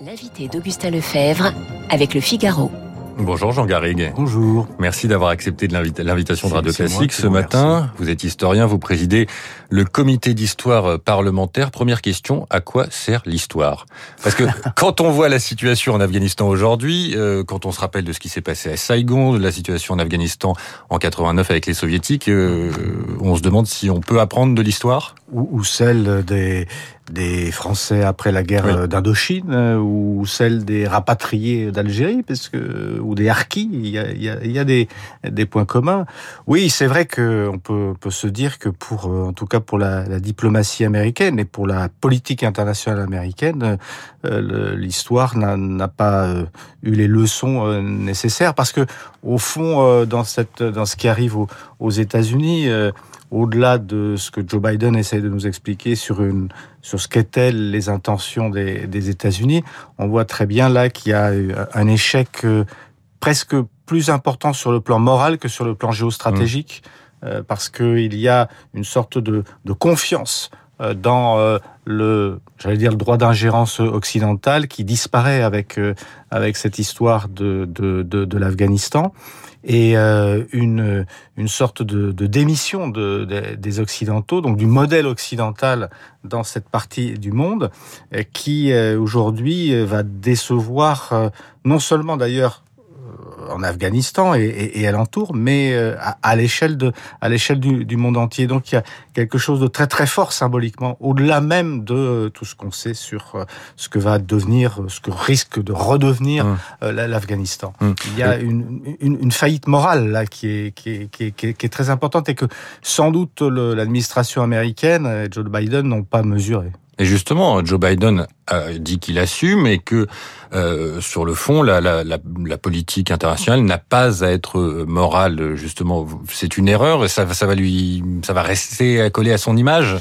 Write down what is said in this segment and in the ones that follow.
L'invité d'Augustin Lefebvre avec le Figaro. Bonjour Jean Garrigue. Bonjour. Merci d'avoir accepté l'invitation de Radio Classique ce matin. Vous êtes historien, vous présidez le comité d'histoire parlementaire. Première question, à quoi sert l'histoire? Parce que quand on voit la situation en Afghanistan aujourd'hui, euh, quand on se rappelle de ce qui s'est passé à Saigon, de la situation en Afghanistan en 89 avec les soviétiques, euh, on se demande si on peut apprendre de l'histoire? Ou, ou celle des, des Français après la guerre Oui. d'Indochine, euh, ou celle des rapatriés d'Algérie, parce que ou des harkis. Il y a, il y a, il y a des, des points communs. Oui, c'est vrai que on peut, peut se dire que pour, euh, en tout cas pour la, la diplomatie américaine et pour la politique internationale américaine, euh, l'histoire n'a pas euh, eu les leçons euh, nécessaires, parce que au fond, dans cette, dans ce qui arrive aux, aux États-Unis. euh, au-delà de ce que Joe Biden essaie de nous expliquer sur une sur ce qu'étaient les intentions des, des États-Unis, on voit très bien là qu'il y a eu un échec euh, presque plus important sur le plan moral que sur le plan géostratégique, euh, parce qu'il y a une sorte de, de confiance euh, dans le, j'allais dire le droit d'ingérence occidentale qui disparaît avec euh, avec cette histoire de de, de, l'Afghanistan. Et euh, une une sorte de, de démission de, de- des occidentaux, donc du modèle occidental dans cette partie du monde, euh, qui aujourd'hui va décevoir non seulement d'ailleurs en Afghanistan et, et, et alentour, mais euh, à, à l'échelle de à l'échelle du, du monde entier. Donc il y a quelque chose de très très fort symboliquement, au-delà même de tout ce qu'on sait sur euh, ce que va devenir, euh, ce que risque de redevenir Hum. la- l'Afghanistan. Hum. Il y a une, une, une faillite morale là qui est, qui est, qui est, qui est, qui est très importante et que sans doute l'administration américaine et Joe Biden n'ont pas mesuré. Et justement, Joe Biden dit qu'il assume et que euh, sur le fond, la, la, la, la politique internationale n'a pas à être euh, morale. Justement, c'est une erreur. et Ça, ça va lui, ça va rester accolé à son image.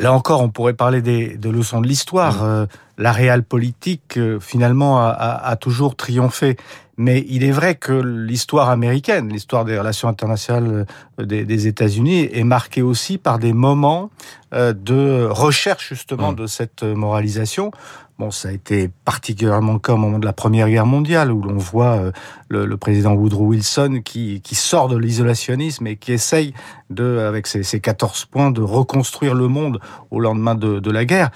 Là encore, on pourrait parler des, des leçons de l'histoire. Euh, la réelle politique, euh, finalement, a, a, a toujours triomphé. Mais il est vrai que l'histoire américaine, l'histoire des relations internationales des, des États-Unis, est marquée aussi par des moments de recherche justement Mm. de cette moralisation. Bon, ça a été particulièrement le cas au moment de la Première Guerre mondiale, où l'on voit euh, le, président Woodrow Wilson qui, qui sort de l'isolationnisme et qui essaye de, avec ses, ses 14 points, de reconstruire le monde au lendemain de, de la guerre.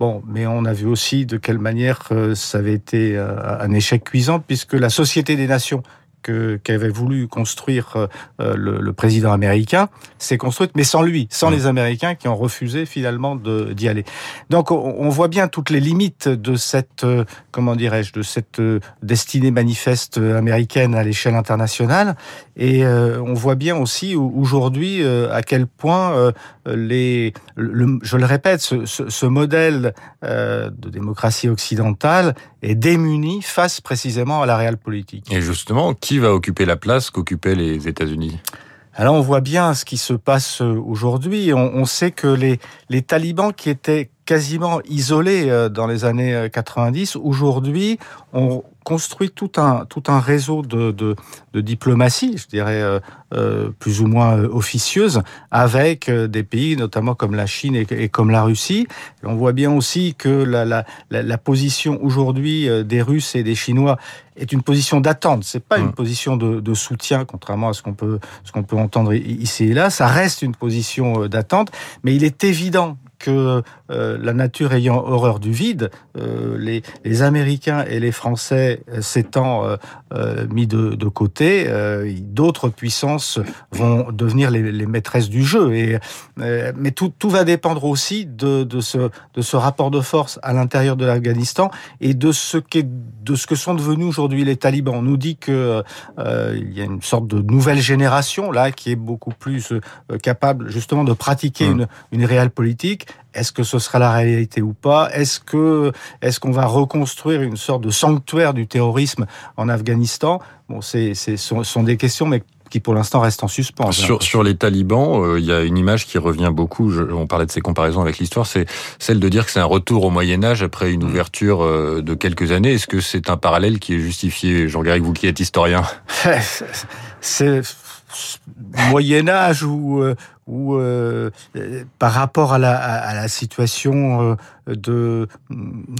Bon, mais on a vu aussi de quelle manière euh, ça avait été euh, un échec cuisant, puisque la Société des Nations que qu'avait voulu construire euh, euh, le, le président américain s'est construite, mais sans lui, sans Mmh. les Américains qui ont refusé finalement d'y aller. Donc on, on voit bien toutes les limites de cette, euh, comment dirais-je, de cette destinée manifeste américaine à l'échelle internationale, et euh, on voit bien aussi au- aujourd'hui euh, à quel point euh, les, le- je le répète, ce, ce, ce modèle de démocratie occidentale est démuni face précisément à la réelle politique. Et justement, qui va occuper la place qu'occupaient les États-Unis? Alors on voit bien ce qui se passe euh, aujourd'hui. On, on sait que les, les talibans qui étaient quasiment isolés euh, dans les années euh, 90, aujourd'hui ont construit tout un, tout un réseau de, de, de diplomatie, je dirais euh, euh, plus ou moins euh, officieuse, avec euh, des pays notamment comme la Chine et, et comme la Russie. Et on voit bien aussi que la, la, la, la position aujourd'hui euh, des Russes et des Chinois est une position d'attente. C'est pas une position de, de soutien, contrairement à ce qu'on peut ce qu'on peut entendre ici et là. Ça reste une position euh, d'attente, mais il est évident que euh, la nature ayant horreur du vide, euh, les, les Américains et les Français euh, s'étant euh, mis de, de côté, d'autres puissances vont devenir les, les maîtresses du jeu. Et, mais tout, tout va dépendre aussi de, de, ce, de ce rapport de force à l'intérieur de l'Afghanistan et de ce, qu'est, de ce que sont devenus aujourd'hui les talibans. On nous dit que il y a une sorte de nouvelle génération là qui est beaucoup plus capable justement de pratiquer Mm. une, une réelle politique. Est-ce que ce sera la réalité ou pas? Est-ce que est-ce qu'on va reconstruire une sorte de sanctuaire du terrorisme en Afghanistan? Bon, c'est c'est sont, sont des questions, mais qui pour l'instant restent en suspens. Sur, sur les talibans, euh, il y a une image qui revient beaucoup, je- on parlait de ces comparaisons avec l'histoire, c'est celle de dire que c'est un retour au Moyen Âge après une ouverture euh, de quelques années. Est-ce que c'est un parallèle qui est justifié? Jean Garrigue, vous qui êtes historien. C'est Moyen Âge ou ou euh, par rapport à la, situation de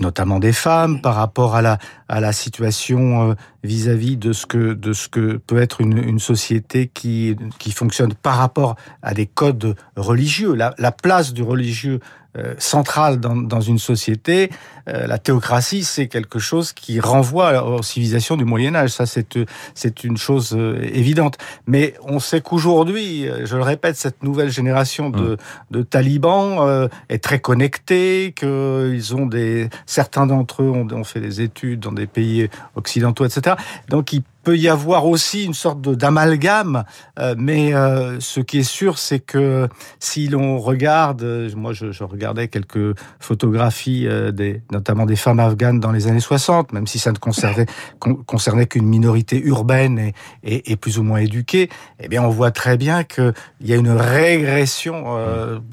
notamment des femmes, par rapport à la à la situation vis-à-vis de ce que de ce que peut être une, société qui qui fonctionne par rapport à des codes religieux, la place du religieux euh, centrale dans, dans, une société, euh, la théocratie, c'est quelque chose qui renvoie aux civilisations du Moyen Âge. Ça, c'est c'est une chose euh, évidente. Mais on sait qu'aujourd'hui, je le répète, cette nouvelle génération de, mmh. de talibans est très connectée, qu'ils ont des certains d'entre eux ont, ont fait des études dans des pays occidentaux, etc. Donc ils peut y avoir aussi une sorte d'amalgame, euh, mais euh, ce qui est sûr, c'est que si l'on regarde, euh, moi je, regardais quelques photographies, des, notamment des femmes afghanes dans les années 60, même si ça ne concernait, qu'une minorité urbaine et, et, plus ou moins éduquée, eh bien on voit très bien qu'il y a une régression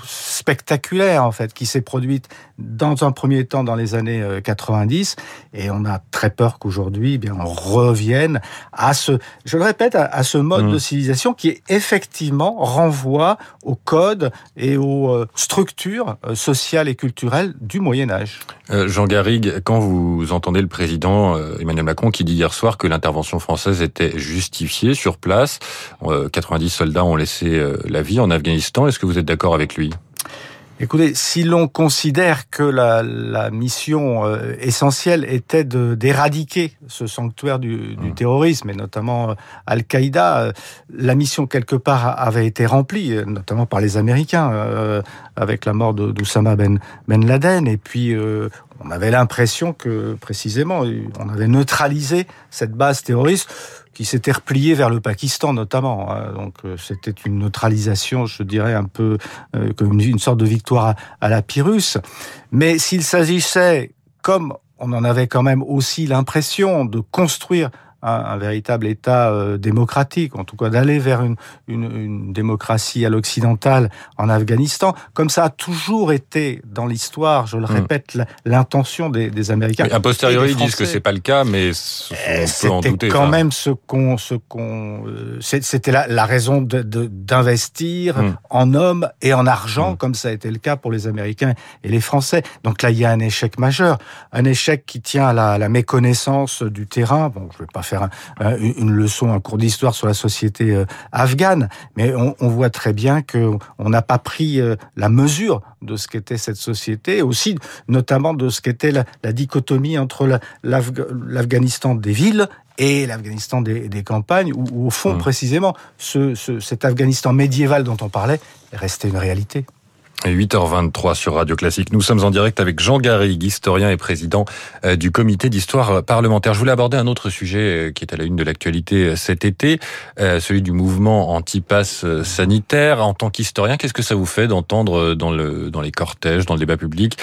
spectaculaire en fait qui s'est produite dans un premier temps dans les années 90, et on a très peur qu'aujourd'hui, eh on revienne à ce, je le répète, à, ce mode mmh. de civilisation qui effectivement renvoie au code et aux euh, structures euh, sociales et culturelles du Moyen Âge. Euh, Jean Garrigue, quand vous entendez le président Emmanuel Macron qui dit hier soir que l'intervention française était justifiée sur place, 90 soldats ont laissé la vie en Afghanistan, est-ce que vous êtes d'accord avec lui? Écoutez, si l'on considère que la, la mission euh, essentielle était d'éradiquer ce sanctuaire du, du, mmh. terrorisme, et notamment euh, Al-Qaïda, euh, la mission quelque part avait été remplie, notamment par les Américains, avec la mort d'Oussama ben, ben Laden, et puis on avait l'impression que précisément on avait neutralisé cette base terroriste qui s'était replié vers le Pakistan notamment. Hein. Donc euh, c'était une neutralisation, je dirais, un peu euh, comme une, sorte de victoire à, la Pyrrhus. Mais s'il s'agissait, comme on en avait quand même aussi l'impression de construire un, véritable État euh, démocratique, en tout cas d'aller vers une, une, une, démocratie à l'occidental en Afghanistan, comme ça a toujours été dans l'histoire, je le hmm. répète, l'intention des, des, Américains. A posteriori, ils disent que c'est pas le cas, mais on peut en douter. quand même ce qu'on, ce qu'on, euh, c'était la, la, raison d'investir de, hmm. en hommes et en argent, hmm. comme ça a été le cas pour les Américains et les Français. Donc là, il y a un échec majeur, un échec qui tient à la, la méconnaissance du terrain. Bon, je vais pas faire une leçon, un cours d'histoire sur la société euh, afghane, mais on, on voit très bien que on n'a pas pris euh, la mesure de ce qu'était cette société, aussi notamment de ce qu'était la, la, dichotomie entre l'Afghanistan des villes et l'Afghanistan des, des, campagnes, où, où au fond, mmh. précisément, ce, ce, cet Afghanistan médiéval dont on parlait restait une réalité. 8h23 sur Radio Classique. Nous sommes en direct avec Jean Garrigue, historien et président euh, du comité d'histoire parlementaire. Je voulais aborder un autre sujet euh, qui est à la une de l'actualité euh, cet été, celui du mouvement anti-pass sanitaire. En tant qu'historien, qu'est-ce que ça vous fait d'entendre dans, le, dans les cortèges, dans le débat public,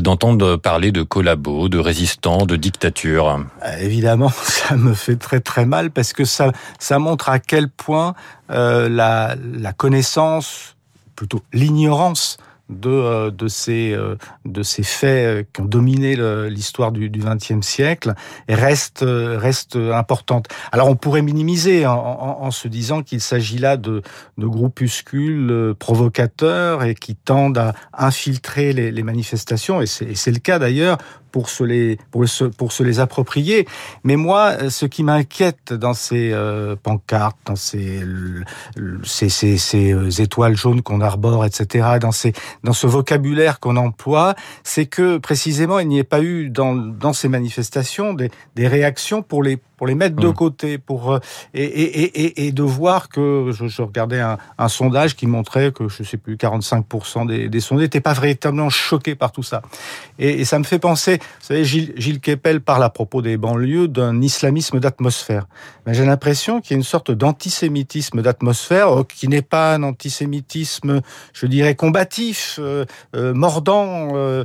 d'entendre parler de collabos, de résistants, de dictatures? Évidemment, ça me fait très très mal parce que ça, ça montre à quel point euh, la, la connaissance plutôt l'ignorance de, euh, de, ces, euh, de ces faits euh, qui ont dominé l'histoire du XXe siècle reste, reste importante. Alors on pourrait minimiser en, se disant qu'il s'agit là de, de groupuscules provocateurs et qui tendent à infiltrer les, les manifestations, et c'est le cas d'ailleurs pour se les pour se, pour se les approprier. Mais moi, ce qui m'inquiète dans ces euh, pancartes, dans ces ces, ces, ces euh, étoiles jaunes qu'on arbore, etc., dans ces dans ce vocabulaire qu'on emploie, c'est que précisément il n'y ait pas eu dans dans ces manifestations des, des réactions pour les pour les mettre de mmh. côté, pour euh, et, et, et, et, de voir que je, je regardais un, un, sondage qui montrait que je sais plus 45% des, des sondés n'étaient pas véritablement choqués par tout ça. Et, ça me fait penser, vous savez, Gilles, Gilles Kepel parle à propos des banlieues d'un islamisme d'atmosphère. Mais j'ai l'impression qu'il y a une sorte d'antisémitisme d'atmosphère euh, qui n'est pas un antisémitisme, je dirais, combatif, euh, euh, mordant, euh,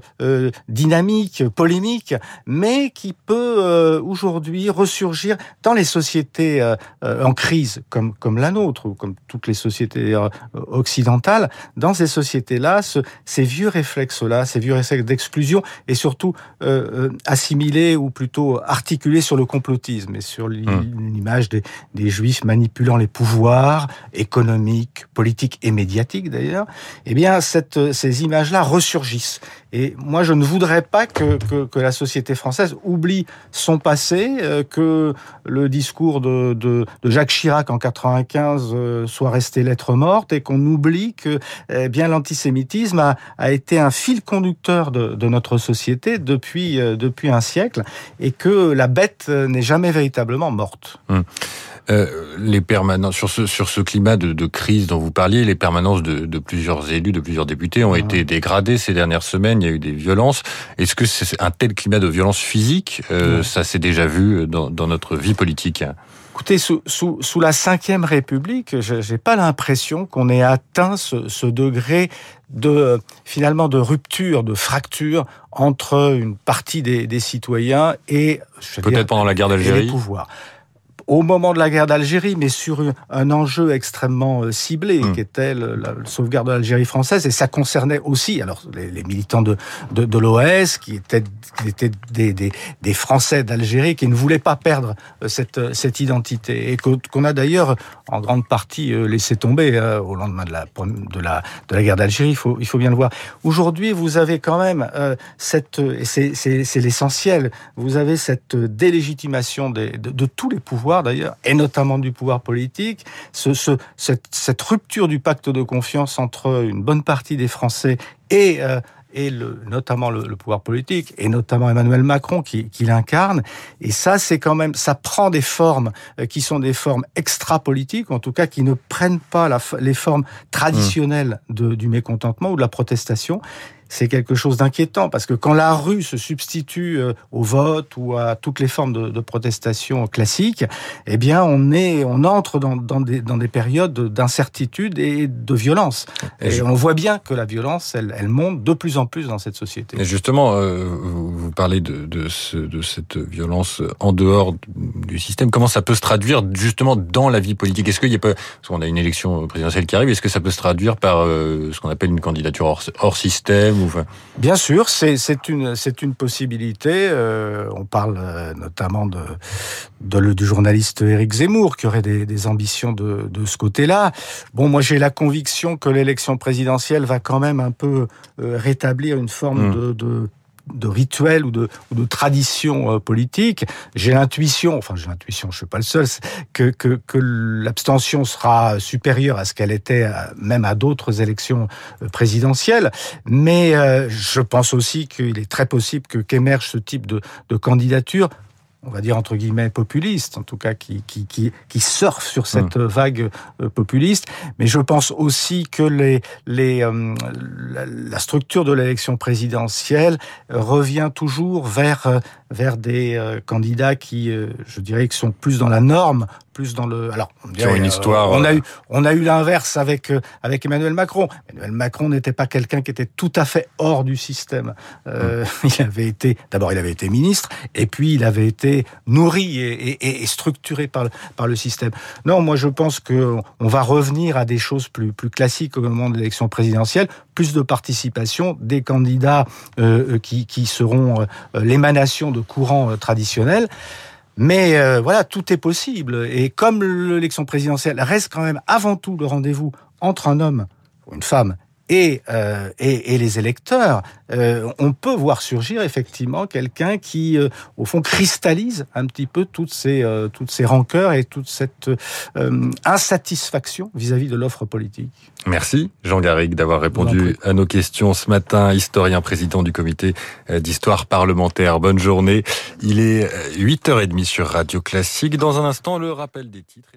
dynamique, polémique, mais qui peut aujourd'hui ressurgir dans les sociétés euh, en crise comme comme la nôtre ou comme toutes les sociétés occidentales. Dans ces sociétés-là, ce, ces vieux réflexes-là, ces vieux réflexes d'exclusion et surtout assimilés ou plutôt articulés sur le complotisme et sur l'image des, des juifs manipulant les pouvoirs économiques, politiques et médiatiques d'ailleurs. Eh bien, cette, ces images-là ressurgissent. Et moi, je ne voudrais pas que, que, que, la société française oublie son passé, euh, que le discours de, de, Jacques Chirac en 95 euh, soit resté lettre morte et qu'on oublie que eh bien l'antisémitisme a, a, été un fil conducteur de, de notre société depuis, euh, depuis un siècle et que la bête n'est jamais véritablement morte. Hum. Euh, les permanences sur ce sur ce climat de, de, crise dont vous parliez, les permanences de, de plusieurs élus, de plusieurs députés ont été dégradées ces dernières semaines. Il y a eu des violences. Est-ce que c'est un tel climat de violence physique euh, Ça s'est déjà vu dans, dans, notre vie politique? Écoutez, sous, sous, sous la Ve République, j'ai pas l'impression qu'on ait atteint ce, ce, degré de finalement de rupture, de fracture entre une partie des, des citoyens et peut-être pendant la guerre d'Algérie, au moment de la guerre d'Algérie, mais sur un enjeu extrêmement euh, ciblé, mmh. qui était la sauvegarde de l'Algérie française, et ça concernait aussi alors les, les militants de, de, de l'OS, qui étaient, qui étaient des, des, des Français d'Algérie, qui ne voulaient pas perdre euh, cette, euh, cette identité, et qu'on a d'ailleurs en grande partie laissé tomber au lendemain de la, de la, de la guerre d'Algérie, il faut, il faut bien le voir. Aujourd'hui, vous avez quand même cette, et c'est l'essentiel, vous avez cette délégitimation des, de, de tous les pouvoirs d'ailleurs, et notamment du pouvoir politique, ce, ce, cette, rupture du pacte de confiance entre une bonne partie des Français et euh, et le, notamment le, le, pouvoir politique, et notamment Emmanuel Macron qui, qui l'incarne. Et ça, c'est quand même, ça prend des formes euh, qui sont des formes extra-politiques, en tout cas qui ne prennent pas la, les formes traditionnelles de, du mécontentement ou de la protestation c'est quelque chose d'inquiétant parce que quand la rue se substitue euh, au vote ou à toutes les formes de, de protestation classiques, eh bien, on est, on entre dans, dans des, dans des périodes d'incertitude et de violence. Et, et je... on voit bien que la violence, elle, elle, monte de plus en plus dans cette société. Et justement, euh, vous parlez de, de, ce, de cette violence en dehors du système. Comment ça peut se traduire justement dans la vie politique? Est-ce qu'il y a pas, parce qu'on a une élection présidentielle qui arrive, est-ce que ça peut se traduire par euh, ce qu'on appelle une candidature hors, hors système Bien sûr, c'est une, une possibilité. Euh, on parle euh, notamment de, de le, du journaliste Éric Zemmour qui aurait des, des ambitions de, de ce côté-là. Bon, moi j'ai la conviction que l'élection présidentielle va quand même un peu euh, rétablir une forme mmh. de, de de rituel ou de, de tradition euh, politique. J'ai l'intuition, enfin j'ai l'intuition, je suis pas le seul, que, que, l'abstention sera supérieure à ce qu'elle était euh, même à d'autres élections euh, présidentielles. Mais je pense aussi qu'il est très possible que qu'émerge ce type de, de candidature on va dire entre guillemets populiste, en tout cas qui, qui, qui, qui surfe sur cette mmh. vague euh, populiste. Mais je pense aussi que les, les, euh, la, structure de l'élection présidentielle revient toujours vers, euh, vers des euh, candidats qui, euh, je dirais, qui sont plus dans la norme, plus dans le. Alors, on dirait, une histoire. on a eu, on a eu l'inverse avec avec Emmanuel Macron. Emmanuel Macron n'était pas quelqu'un qui était tout à fait hors du système. Euh, mmh. Il avait été, d'abord, il avait été ministre, et puis il avait été nourri et, et, et structuré par le, par le système. Non, moi, je pense que on va revenir à des choses plus plus classiques au moment de l'élection présidentielle, plus de participation des candidats euh, qui qui seront euh, l'émanation de courants euh, traditionnels. Mais euh, voilà, tout est possible. Et comme l'élection présidentielle reste quand même avant tout le rendez-vous entre un homme ou une femme et, euh, et, et, les électeurs, euh, on peut voir surgir effectivement quelqu'un qui, euh, au fond, cristallise un petit peu toutes ces, toutes ces rancœurs et toute cette insatisfaction vis-à-vis -vis de l'offre politique. Merci Jean Garrigue d'avoir répondu à nos questions ce matin, historien président du comité d'histoire parlementaire. Bonne journée. Il est 8h30 sur Radio Classique. Dans un instant, le rappel des titres.